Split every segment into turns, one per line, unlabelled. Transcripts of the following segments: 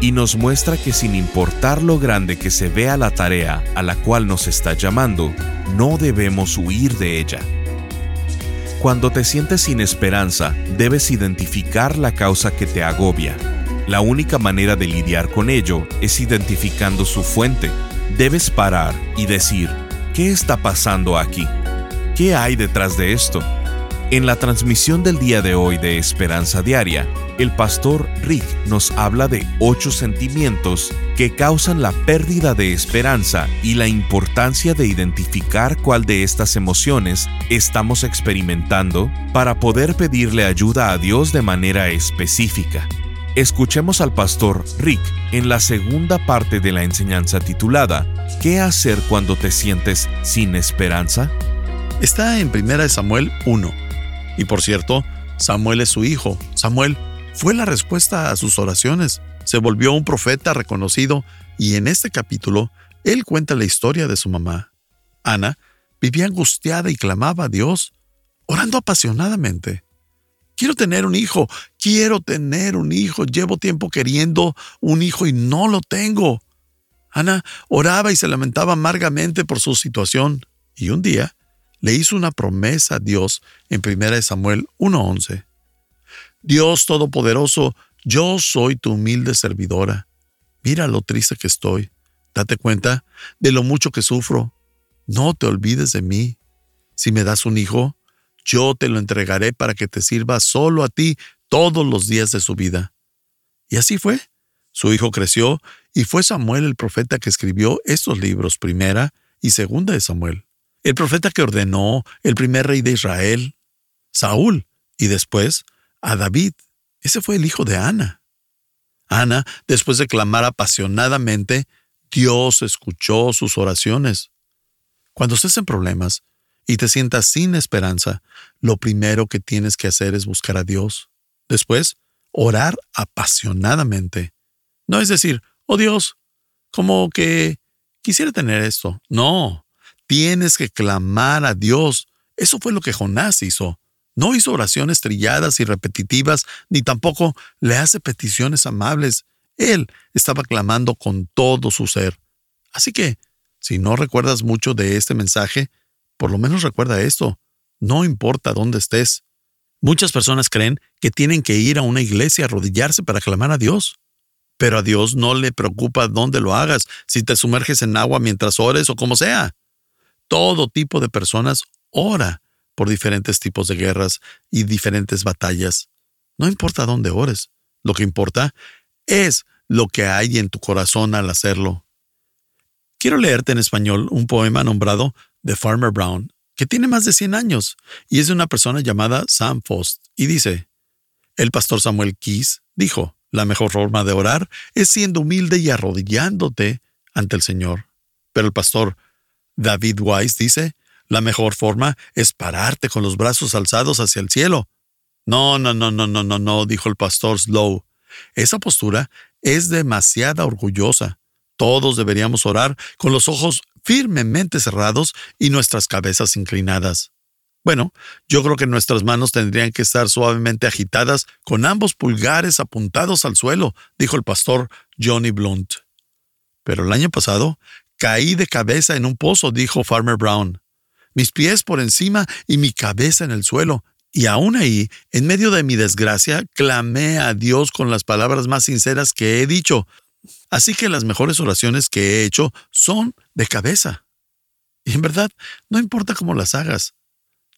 y nos muestra que sin importar lo grande que se vea la tarea a la cual nos está llamando, no debemos huir de ella. Cuando te sientes sin esperanza, debes identificar la causa que te agobia. La única manera de lidiar con ello es identificando su fuente. Debes parar y decir, ¿qué está pasando aquí? ¿Qué hay detrás de esto? En la transmisión del día de hoy de Esperanza Diaria, el pastor Rick nos habla de ocho sentimientos que causan la pérdida de esperanza y la importancia de identificar cuál de estas emociones estamos experimentando para poder pedirle ayuda a Dios de manera específica. Escuchemos al pastor Rick en la segunda parte de la enseñanza titulada ¿Qué hacer cuando te sientes sin esperanza?
Está en 1 Samuel 1 y por cierto, Samuel es su hijo. Samuel fue la respuesta a sus oraciones. Se volvió un profeta reconocido y en este capítulo él cuenta la historia de su mamá. Ana vivía angustiada y clamaba a Dios, orando apasionadamente. Quiero tener un hijo, quiero tener un hijo, llevo tiempo queriendo un hijo y no lo tengo. Ana oraba y se lamentaba amargamente por su situación, y un día le hizo una promesa a Dios en 1 Samuel 1.11. Dios Todopoderoso, yo soy tu humilde servidora. Mira lo triste que estoy. Date cuenta de lo mucho que sufro. No te olvides de mí. Si me das un hijo, yo te lo entregaré para que te sirva solo a ti todos los días de su vida. Y así fue. Su hijo creció y fue Samuel el profeta que escribió estos libros, primera y segunda de Samuel el profeta que ordenó el primer rey de Israel, Saúl, y después a David. Ese fue el hijo de Ana. Ana, después de clamar apasionadamente, Dios escuchó sus oraciones. Cuando estés en problemas y te sientas sin esperanza, lo primero que tienes que hacer es buscar a Dios. Después, orar apasionadamente. No es decir, oh Dios, como que quisiera tener esto. No, Tienes que clamar a Dios. Eso fue lo que Jonás hizo. No hizo oraciones trilladas y repetitivas, ni tampoco le hace peticiones amables. Él estaba clamando con todo su ser. Así que, si no recuerdas mucho de este mensaje, por lo menos recuerda esto. No importa dónde estés. Muchas personas creen que tienen que ir a una iglesia a arrodillarse para clamar a Dios. Pero a Dios no le preocupa dónde lo hagas, si te sumerges en agua mientras ores o como sea todo tipo de personas ora por diferentes tipos de guerras y diferentes batallas. No importa dónde ores, lo que importa es lo que hay en tu corazón al hacerlo. Quiero leerte en español un poema nombrado The Farmer Brown, que tiene más de 100 años y es de una persona llamada Sam Fost, y dice, el pastor Samuel Keys dijo, la mejor forma de orar es siendo humilde y arrodillándote ante el Señor. Pero el pastor David Weiss dice, la mejor forma es pararte con los brazos alzados hacia el cielo. No, no, no, no, no, no, no, dijo el pastor Slow. Esa postura es demasiado orgullosa. Todos deberíamos orar con los ojos firmemente cerrados y nuestras cabezas inclinadas. Bueno, yo creo que nuestras manos tendrían que estar suavemente agitadas con ambos pulgares apuntados al suelo, dijo el pastor Johnny Blunt. Pero el año pasado Caí de cabeza en un pozo, dijo Farmer Brown. Mis pies por encima y mi cabeza en el suelo. Y aún ahí, en medio de mi desgracia, clamé a Dios con las palabras más sinceras que he dicho. Así que las mejores oraciones que he hecho son de cabeza. Y en verdad, no importa cómo las hagas.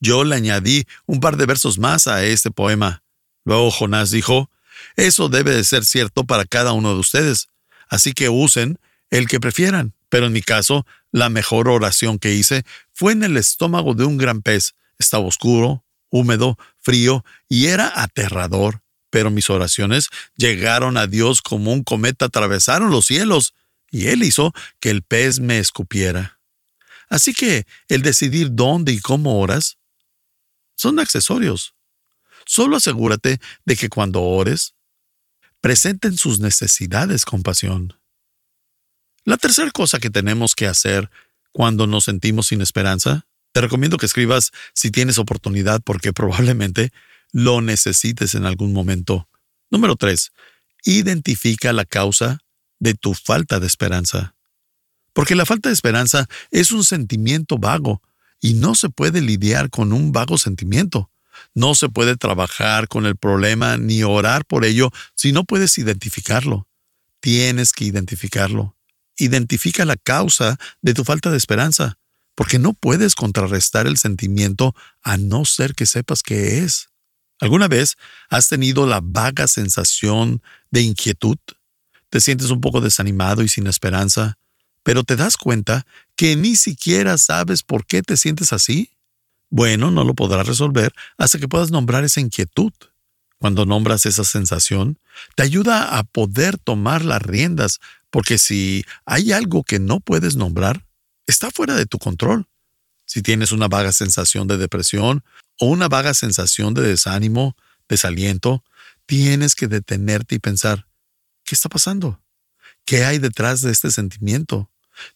Yo le añadí un par de versos más a este poema. Luego Jonás dijo, eso debe de ser cierto para cada uno de ustedes, así que usen el que prefieran. Pero en mi caso, la mejor oración que hice fue en el estómago de un gran pez. Estaba oscuro, húmedo, frío y era aterrador. pero mis oraciones llegaron a Dios como un cometa atravesaron los cielos, y Él hizo que el pez me escupiera. Así que el decidir dónde y cómo oras son accesorios. Solo asegúrate de que cuando ores, presenten sus necesidades con pasión. La tercera cosa que tenemos que hacer cuando nos sentimos sin esperanza, te recomiendo que escribas si tienes oportunidad porque probablemente lo necesites en algún momento. Número 3. Identifica la causa de tu falta de esperanza. Porque la falta de esperanza es un sentimiento vago y no se puede lidiar con un vago sentimiento. No se puede trabajar con el problema ni orar por ello si no puedes identificarlo. Tienes que identificarlo. Identifica la causa de tu falta de esperanza, porque no puedes contrarrestar el sentimiento a no ser que sepas qué es. ¿Alguna vez has tenido la vaga sensación de inquietud? Te sientes un poco desanimado y sin esperanza, pero te das cuenta que ni siquiera sabes por qué te sientes así. Bueno, no lo podrás resolver hasta que puedas nombrar esa inquietud. Cuando nombras esa sensación, te ayuda a poder tomar las riendas, porque si hay algo que no puedes nombrar, está fuera de tu control. Si tienes una vaga sensación de depresión o una vaga sensación de desánimo, desaliento, tienes que detenerte y pensar, ¿qué está pasando? ¿Qué hay detrás de este sentimiento?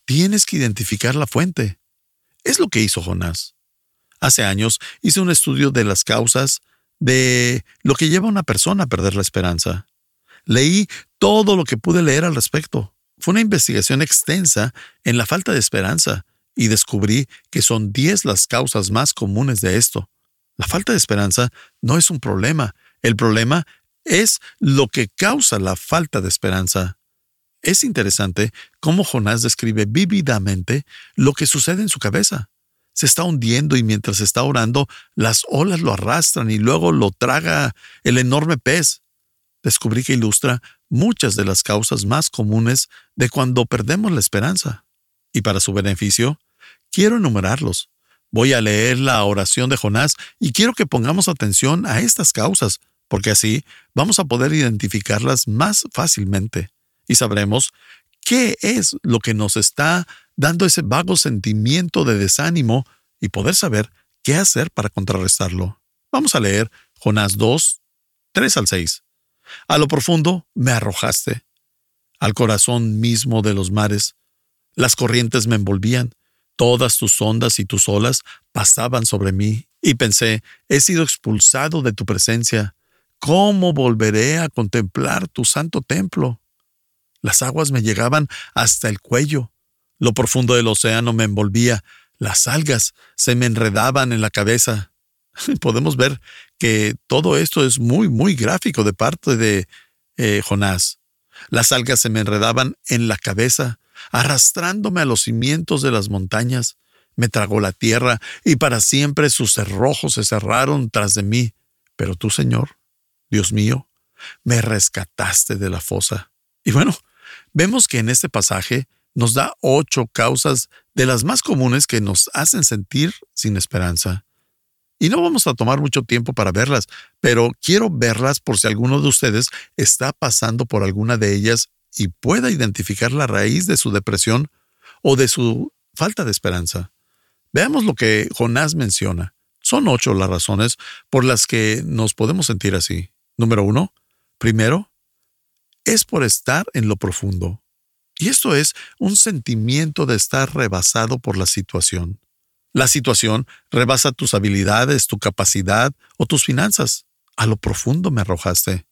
Tienes que identificar la fuente. Es lo que hizo Jonás. Hace años hice un estudio de las causas de lo que lleva a una persona a perder la esperanza. Leí todo lo que pude leer al respecto. Fue una investigación extensa en la falta de esperanza y descubrí que son 10 las causas más comunes de esto. La falta de esperanza no es un problema. El problema es lo que causa la falta de esperanza. Es interesante cómo Jonás describe vívidamente lo que sucede en su cabeza. Se está hundiendo y mientras está orando, las olas lo arrastran y luego lo traga el enorme pez. Descubrí que ilustra muchas de las causas más comunes de cuando perdemos la esperanza. Y para su beneficio, quiero enumerarlos. Voy a leer la oración de Jonás y quiero que pongamos atención a estas causas, porque así vamos a poder identificarlas más fácilmente y sabremos qué es lo que nos está dando ese vago sentimiento de desánimo y poder saber qué hacer para contrarrestarlo. Vamos a leer Jonás 2, 3 al 6. A lo profundo me arrojaste, al corazón mismo de los mares. Las corrientes me envolvían, Todas tus ondas y tus olas pasaban sobre mí, y pensé, he sido expulsado de tu presencia. ¿Cómo volveré a contemplar tu santo templo? Las aguas me llegaban hasta el cuello. Lo profundo del océano me envolvía. Las algas se me enredaban en la cabeza. Podemos ver que todo esto es muy, muy gráfico de parte de eh, Jonás. Las algas se me enredaban en la cabeza arrastrándome a los cimientos de las montañas. Me tragó la tierra y para siempre sus cerrojos se cerraron tras de mí. Pero tú, Señor, Dios mío, me rescataste de la fosa. Y bueno, vemos que en este pasaje nos da ocho causas de las más comunes que nos hacen sentir sin esperanza. Y no vamos a tomar mucho tiempo para verlas, pero quiero verlas por si alguno de ustedes está pasando por alguna de ellas y pueda identificar la raíz de su depresión o de su falta de esperanza. Veamos lo que Jonás menciona. Son ocho las razones por las que nos podemos sentir así. Número uno, primero, es por estar en lo profundo. Y esto es un sentimiento de estar rebasado por la situación. La situación rebasa tus habilidades, tu capacidad o tus finanzas. A lo profundo me arrojaste.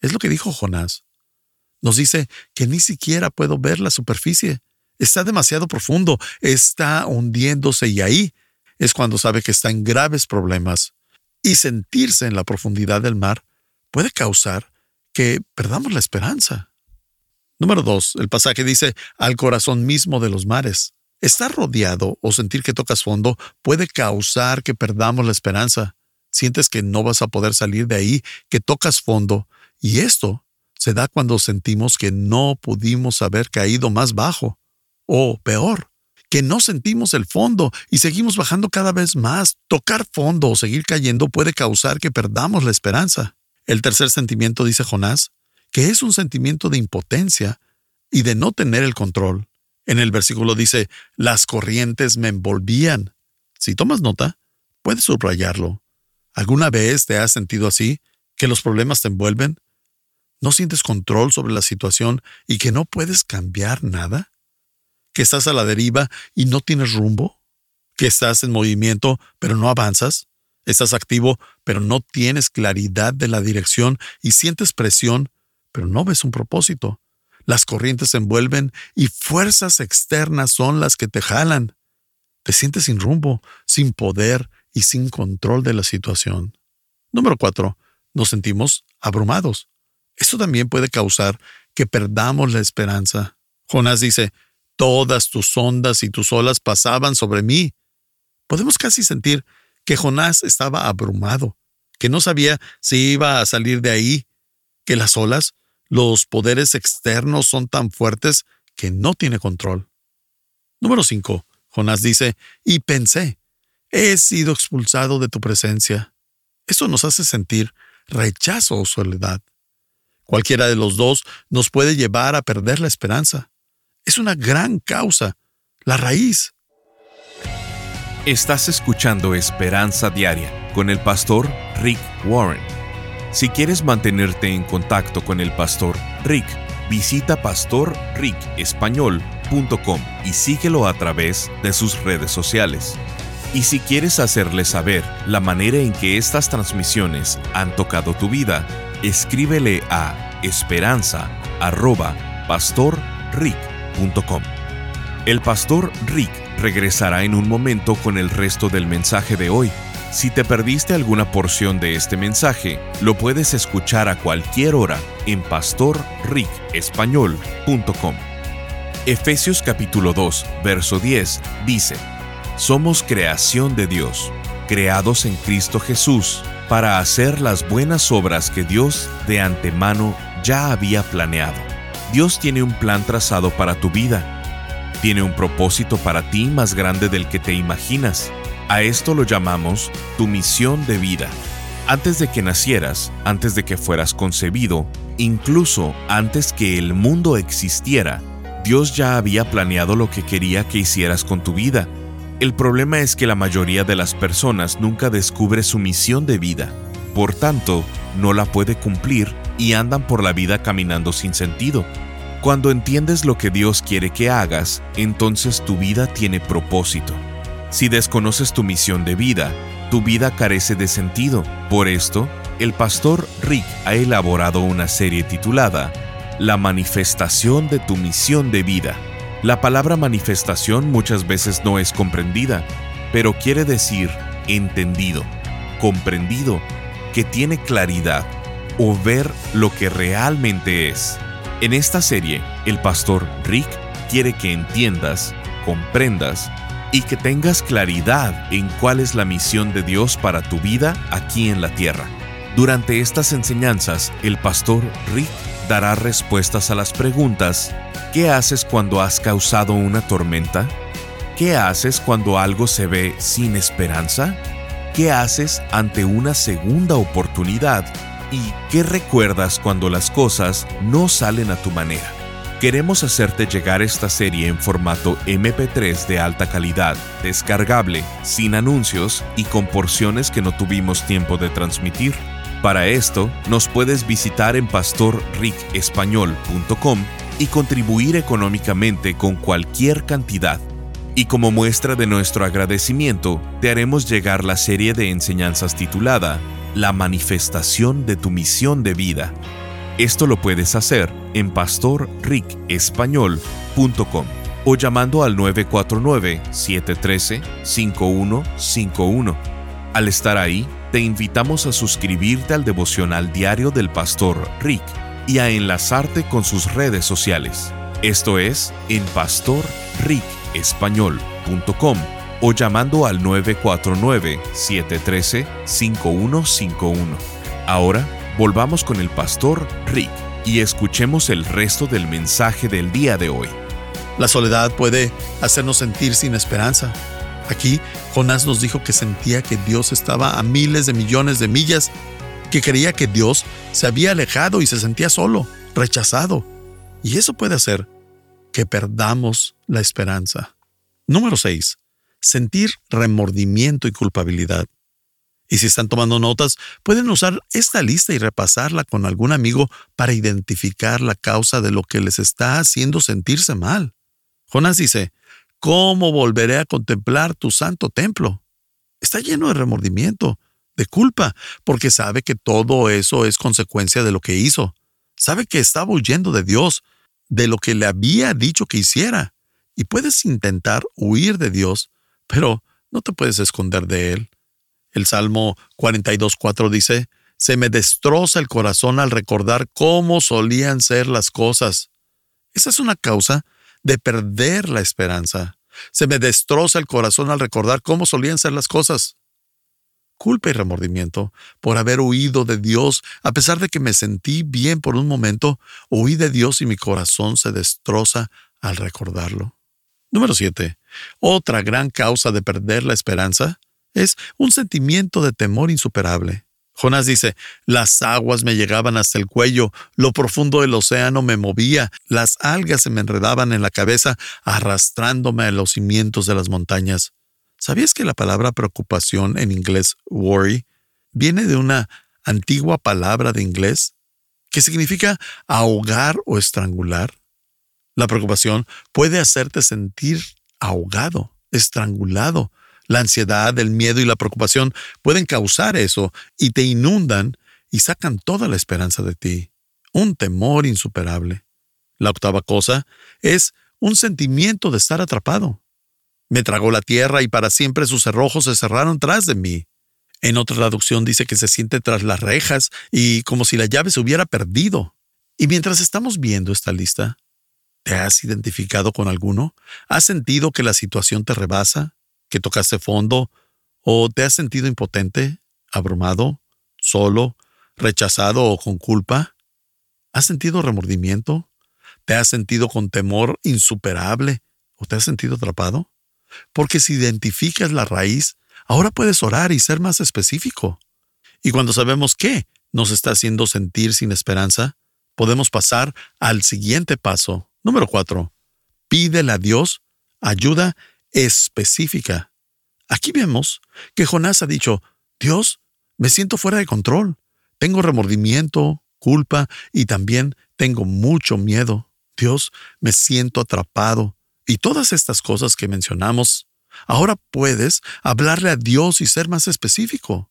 Es lo que dijo Jonás. Nos dice que ni siquiera puedo ver la superficie. Está demasiado profundo, está hundiéndose y ahí es cuando sabe que está en graves problemas. Y sentirse en la profundidad del mar puede causar que perdamos la esperanza. Número dos, el pasaje dice al corazón mismo de los mares. Estar rodeado o sentir que tocas fondo puede causar que perdamos la esperanza. Sientes que no vas a poder salir de ahí, que tocas fondo, y esto se da cuando sentimos que no pudimos haber caído más bajo. O peor, que no sentimos el fondo y seguimos bajando cada vez más. Tocar fondo o seguir cayendo puede causar que perdamos la esperanza. El tercer sentimiento, dice Jonás, que es un sentimiento de impotencia y de no tener el control. En el versículo dice, las corrientes me envolvían. Si tomas nota, puedes subrayarlo. ¿Alguna vez te has sentido así? ¿Que los problemas te envuelven? ¿No sientes control sobre la situación y que no puedes cambiar nada? ¿Que estás a la deriva y no tienes rumbo? ¿Que estás en movimiento pero no avanzas? ¿Estás activo pero no tienes claridad de la dirección y sientes presión pero no ves un propósito? Las corrientes se envuelven y fuerzas externas son las que te jalan. Te sientes sin rumbo, sin poder y sin control de la situación. Número 4. Nos sentimos abrumados. Esto también puede causar que perdamos la esperanza. Jonás dice, todas tus ondas y tus olas pasaban sobre mí. Podemos casi sentir que Jonás estaba abrumado, que no sabía si iba a salir de ahí, que las olas, los poderes externos son tan fuertes que no tiene control. Número 5. Jonás dice, y pensé, he sido expulsado de tu presencia. Eso nos hace sentir rechazo o soledad. Cualquiera de los dos nos puede llevar a perder la esperanza. Es una gran causa, la raíz.
Estás escuchando Esperanza Diaria con el pastor Rick Warren. Si quieres mantenerte en contacto con el pastor Rick, visita pastorricespañol.com y síguelo a través de sus redes sociales. Y si quieres hacerle saber la manera en que estas transmisiones han tocado tu vida, escríbele a esperanza.pastorrick.com. El pastor Rick regresará en un momento con el resto del mensaje de hoy. Si te perdiste alguna porción de este mensaje, lo puedes escuchar a cualquier hora en pastorricespañol.com. Efesios capítulo 2, verso 10 dice, Somos creación de Dios, creados en Cristo Jesús para hacer las buenas obras que Dios de antemano ya había planeado. Dios tiene un plan trazado para tu vida. Tiene un propósito para ti más grande del que te imaginas. A esto lo llamamos tu misión de vida. Antes de que nacieras, antes de que fueras concebido, incluso antes que el mundo existiera, Dios ya había planeado lo que quería que hicieras con tu vida el problema es que la mayoría de las personas nunca descubre su misión de vida, por tanto, no la puede cumplir y andan por la vida caminando sin sentido. Cuando entiendes lo que Dios quiere que hagas, entonces tu vida tiene propósito. Si desconoces tu misión de vida, tu vida carece de sentido. Por esto, el pastor Rick ha elaborado una serie titulada La manifestación de tu misión de vida la palabra manifestación muchas veces no es comprendida, pero quiere decir entendido, comprendido, que tiene claridad o ver lo que realmente es. En esta serie, el pastor Rick quiere que entiendas, comprendas y que tengas claridad en cuál es la misión de Dios para tu vida aquí en la tierra. Durante estas enseñanzas, el pastor Rick dará respuestas a las preguntas ¿Qué haces cuando has causado una tormenta? ¿Qué haces cuando algo se ve sin esperanza? ¿Qué haces ante una segunda oportunidad? ¿Y qué recuerdas cuando las cosas no salen a tu manera? Queremos hacerte llegar esta serie en formato MP3 de alta calidad, descargable, sin anuncios y con porciones que no tuvimos tiempo de transmitir. Para esto, nos puedes visitar en pastorricespañol.com y contribuir económicamente con cualquier cantidad. Y como muestra de nuestro agradecimiento, te haremos llegar la serie de enseñanzas titulada La manifestación de tu misión de vida. Esto lo puedes hacer en pastorricespañol.com o llamando al 949-713-5151. Al estar ahí, te invitamos a suscribirte al devocional diario del pastor Rick y a enlazarte con sus redes sociales. Esto es en pastorricespañol.com o llamando al 949-713-5151. Ahora volvamos con el pastor Rick y escuchemos el resto del mensaje del día de hoy.
La soledad puede hacernos sentir sin esperanza. Aquí Jonás nos dijo que sentía que Dios estaba a miles de millones de millas que creía que Dios se había alejado y se sentía solo, rechazado. Y eso puede hacer que perdamos la esperanza. Número 6. Sentir remordimiento y culpabilidad. Y si están tomando notas, pueden usar esta lista y repasarla con algún amigo para identificar la causa de lo que les está haciendo sentirse mal. Jonás dice, ¿cómo volveré a contemplar tu santo templo? Está lleno de remordimiento, de culpa, porque sabe que todo eso es consecuencia de lo que hizo. Sabe que estaba huyendo de Dios, de lo que le había dicho que hiciera. Y puedes intentar huir de Dios, pero no te puedes esconder de Él. El Salmo 42.4 dice, Se me destroza el corazón al recordar cómo solían ser las cosas. Esa es una causa de perder la esperanza. Se me destroza el corazón al recordar cómo solían ser las cosas. Culpa y remordimiento por haber huido de Dios, a pesar de que me sentí bien por un momento, huí de Dios y mi corazón se destroza al recordarlo. Número 7. Otra gran causa de perder la esperanza es un sentimiento de temor insuperable. Jonás dice, las aguas me llegaban hasta el cuello, lo profundo del océano me movía, las algas se me enredaban en la cabeza, arrastrándome a los cimientos de las montañas. ¿Sabías que la palabra preocupación en inglés, worry, viene de una antigua palabra de inglés que significa ahogar o estrangular? La preocupación puede hacerte sentir ahogado, estrangulado, la ansiedad, el miedo y la preocupación pueden causar eso y te inundan y sacan toda la esperanza de ti. Un temor insuperable. La octava cosa es un sentimiento de estar atrapado. Me tragó la tierra y para siempre sus cerrojos se cerraron tras de mí. En otra traducción dice que se siente tras las rejas y como si la llave se hubiera perdido. Y mientras estamos viendo esta lista, ¿te has identificado con alguno? ¿Has sentido que la situación te rebasa? Que tocaste fondo o te has sentido impotente, abrumado, solo, rechazado o con culpa? ¿Has sentido remordimiento? ¿Te has sentido con temor insuperable o te has sentido atrapado? Porque si identificas la raíz, ahora puedes orar y ser más específico. Y cuando sabemos qué nos está haciendo sentir sin esperanza, podemos pasar al siguiente paso. Número cuatro. Pídele a Dios ayuda específica. Aquí vemos que Jonás ha dicho, Dios, me siento fuera de control, tengo remordimiento, culpa y también tengo mucho miedo. Dios, me siento atrapado. Y todas estas cosas que mencionamos, ahora puedes hablarle a Dios y ser más específico.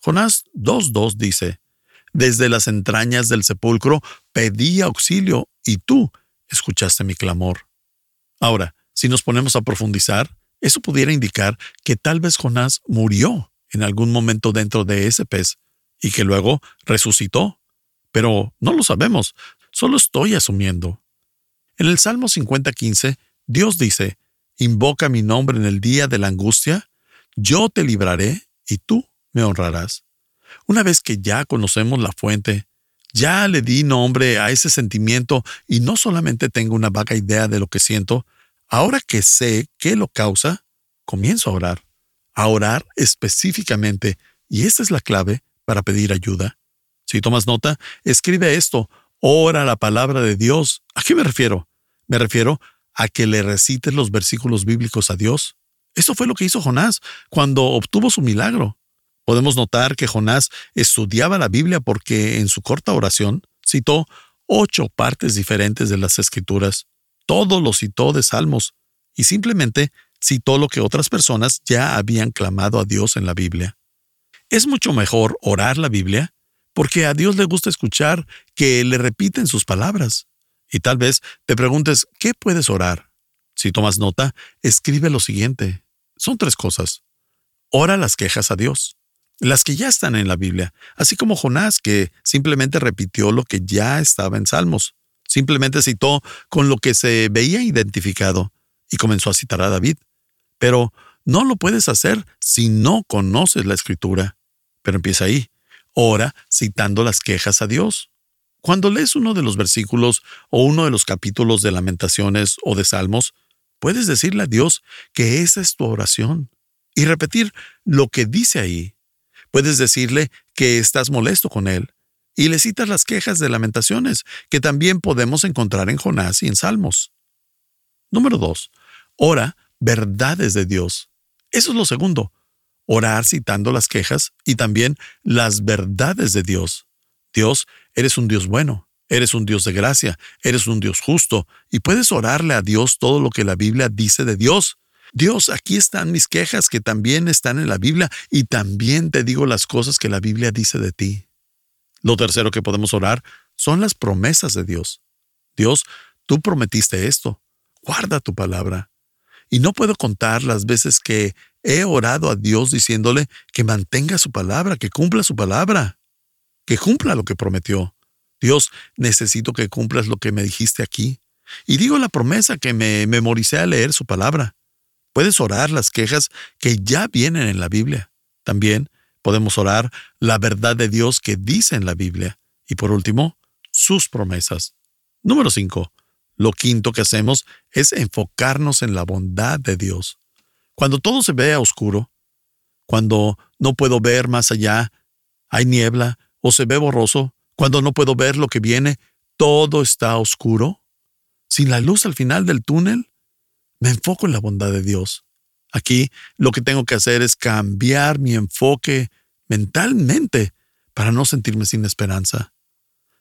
Jonás 2.2 dice, Desde las entrañas del sepulcro pedí auxilio y tú escuchaste mi clamor. Ahora, si nos ponemos a profundizar, eso pudiera indicar que tal vez Jonás murió en algún momento dentro de ese pez y que luego resucitó. Pero no lo sabemos, solo estoy asumiendo. En el Salmo 50:15, Dios dice, Invoca mi nombre en el día de la angustia, yo te libraré y tú me honrarás. Una vez que ya conocemos la fuente, ya le di nombre a ese sentimiento y no solamente tengo una vaga idea de lo que siento, Ahora que sé qué lo causa, comienzo a orar, a orar específicamente, y esta es la clave para pedir ayuda. Si tomas nota, escribe esto, ora la palabra de Dios. ¿A qué me refiero? Me refiero a que le recites los versículos bíblicos a Dios. Eso fue lo que hizo Jonás cuando obtuvo su milagro. Podemos notar que Jonás estudiaba la Biblia porque en su corta oración citó ocho partes diferentes de las Escrituras todo lo citó de salmos y simplemente citó lo que otras personas ya habían clamado a Dios en la Biblia. Es mucho mejor orar la Biblia porque a Dios le gusta escuchar que le repiten sus palabras. Y tal vez te preguntes, ¿qué puedes orar? Si tomas nota, escribe lo siguiente. Son tres cosas. Ora las quejas a Dios, las que ya están en la Biblia, así como Jonás, que simplemente repitió lo que ya estaba en Salmos. Simplemente citó con lo que se veía identificado y comenzó a citar a David. Pero no lo puedes hacer si no conoces la escritura. Pero empieza ahí. Ora citando las quejas a Dios. Cuando lees uno de los versículos o uno de los capítulos de lamentaciones o de salmos, puedes decirle a Dios que esa es tu oración y repetir lo que dice ahí. Puedes decirle que estás molesto con él y le citas las quejas de lamentaciones que también podemos encontrar en Jonás y en Salmos. Número 2. Ora verdades de Dios. Eso es lo segundo. Orar citando las quejas y también las verdades de Dios. Dios, eres un Dios bueno, eres un Dios de gracia, eres un Dios justo y puedes orarle a Dios todo lo que la Biblia dice de Dios. Dios, aquí están mis quejas que también están en la Biblia y también te digo las cosas que la Biblia dice de ti. Lo tercero que podemos orar son las promesas de Dios. Dios, tú prometiste esto. Guarda tu palabra. Y no puedo contar las veces que he orado a Dios diciéndole que mantenga su palabra, que cumpla su palabra, que cumpla lo que prometió. Dios, necesito que cumplas lo que me dijiste aquí. Y digo la promesa que me memoricé a leer su palabra. Puedes orar las quejas que ya vienen en la Biblia. También podemos orar la verdad de Dios que dice en la Biblia. Y por último, sus promesas. Número 5. Lo quinto que hacemos es enfocarnos en la bondad de Dios. Cuando todo se ve oscuro, cuando no puedo ver más allá, hay niebla o se ve borroso, cuando no puedo ver lo que viene, todo está oscuro. Sin la luz al final del túnel, me enfoco en la bondad de Dios. Aquí lo que tengo que hacer es cambiar mi enfoque mentalmente para no sentirme sin esperanza.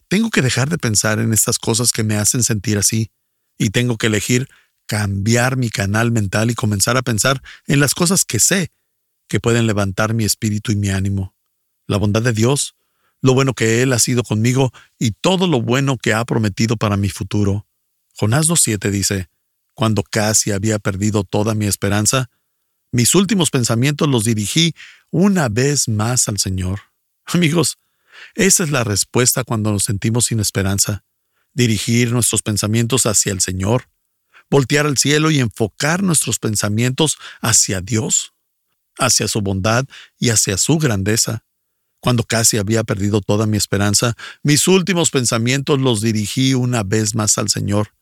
Tengo que dejar de pensar en estas cosas que me hacen sentir así y tengo que elegir cambiar mi canal mental y comenzar a pensar en las cosas que sé que pueden levantar mi espíritu y mi ánimo. La bondad de Dios, lo bueno que Él ha sido conmigo y todo lo bueno que ha prometido para mi futuro. Jonás 2.7 dice, cuando casi había perdido toda mi esperanza, mis últimos pensamientos los dirigí una vez más al Señor. Amigos, esa es la respuesta cuando nos sentimos sin esperanza. Dirigir nuestros pensamientos hacia el Señor, voltear al cielo y enfocar nuestros pensamientos hacia Dios, hacia su bondad y hacia su grandeza. Cuando casi había perdido toda mi esperanza, mis últimos pensamientos los dirigí una vez más al Señor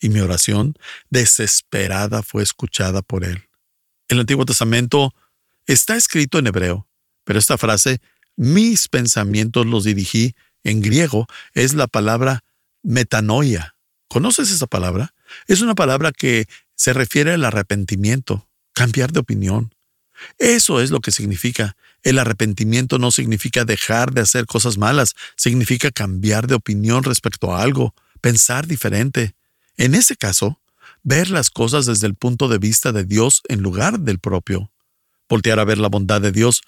y mi oración desesperada fue escuchada por él. El Antiguo Testamento está escrito en hebreo, pero esta frase, mis pensamientos los dirigí, en griego, es la palabra metanoia. ¿Conoces esa palabra? Es una palabra que se refiere al arrepentimiento, cambiar de opinión. Eso es lo que significa. El arrepentimiento no significa dejar de hacer cosas malas, significa cambiar de opinión respecto a algo, pensar diferente, en ese caso, ver las cosas desde el punto de vista de Dios en lugar del propio. Voltear a ver la bondad de Dios,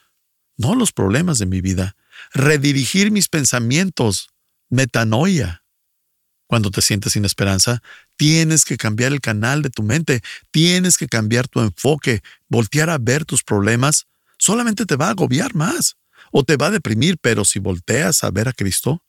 no los problemas de mi vida. Redirigir mis pensamientos, metanoia. Cuando te sientes sin esperanza, tienes que cambiar el canal de tu mente, tienes que cambiar tu enfoque, voltear a ver tus problemas, solamente te va a agobiar más o te va a deprimir, pero si volteas a ver a Cristo,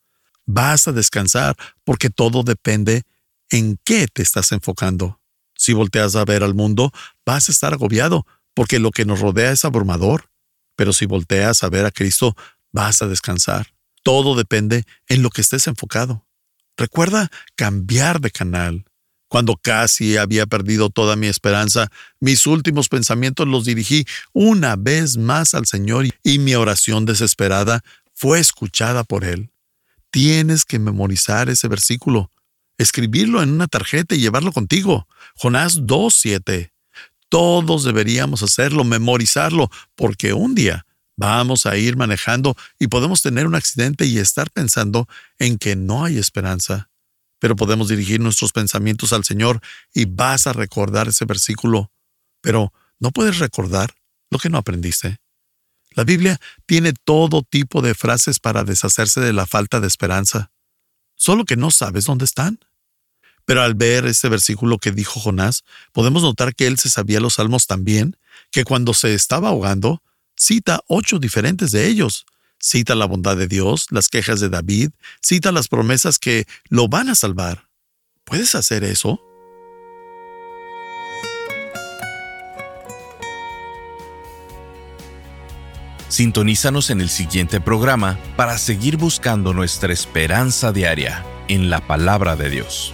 vas a descansar porque todo depende en qué te estás enfocando. Si volteas a ver al mundo, vas a estar agobiado, porque lo que nos rodea es abrumador. Pero si volteas a ver a Cristo, vas a descansar. Todo depende en lo que estés enfocado. Recuerda cambiar de canal. Cuando casi había perdido toda mi esperanza, mis últimos pensamientos los dirigí una vez más al Señor y mi oración desesperada fue escuchada por Él. Tienes que memorizar ese versículo escribirlo en una tarjeta y llevarlo contigo. Jonás 2.7. Todos deberíamos hacerlo, memorizarlo, porque un día vamos a ir manejando y podemos tener un accidente y estar pensando en que no hay esperanza. Pero podemos dirigir nuestros pensamientos al Señor y vas a recordar ese versículo. Pero no puedes recordar lo que no aprendiste. La Biblia tiene todo tipo de frases para deshacerse de la falta de esperanza, solo que no sabes dónde están. Pero al ver este versículo que dijo Jonás, podemos notar que él se sabía los salmos también, que cuando se estaba ahogando, cita ocho diferentes de ellos. Cita la bondad de Dios, las quejas de David, cita las promesas que lo van a salvar. ¿Puedes hacer eso?
Sintonízanos en el siguiente programa para seguir buscando nuestra esperanza diaria en la palabra de Dios.